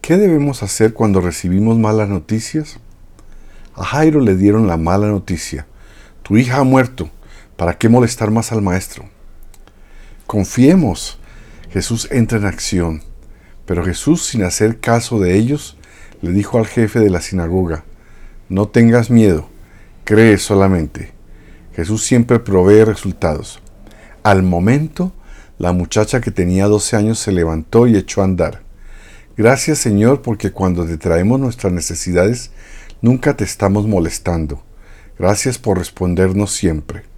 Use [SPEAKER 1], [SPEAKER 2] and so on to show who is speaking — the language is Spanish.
[SPEAKER 1] ¿Qué debemos hacer cuando recibimos malas noticias? A Jairo le dieron la mala noticia. Tu hija ha muerto. ¿Para qué molestar más al maestro? Confiemos. Jesús entra en acción. Pero Jesús, sin hacer caso de ellos, le dijo al jefe de la sinagoga, no tengas miedo, cree solamente. Jesús siempre provee resultados. Al momento, la muchacha que tenía 12 años se levantó y echó a andar. Gracias Señor porque cuando te traemos nuestras necesidades, nunca te estamos molestando. Gracias por respondernos siempre.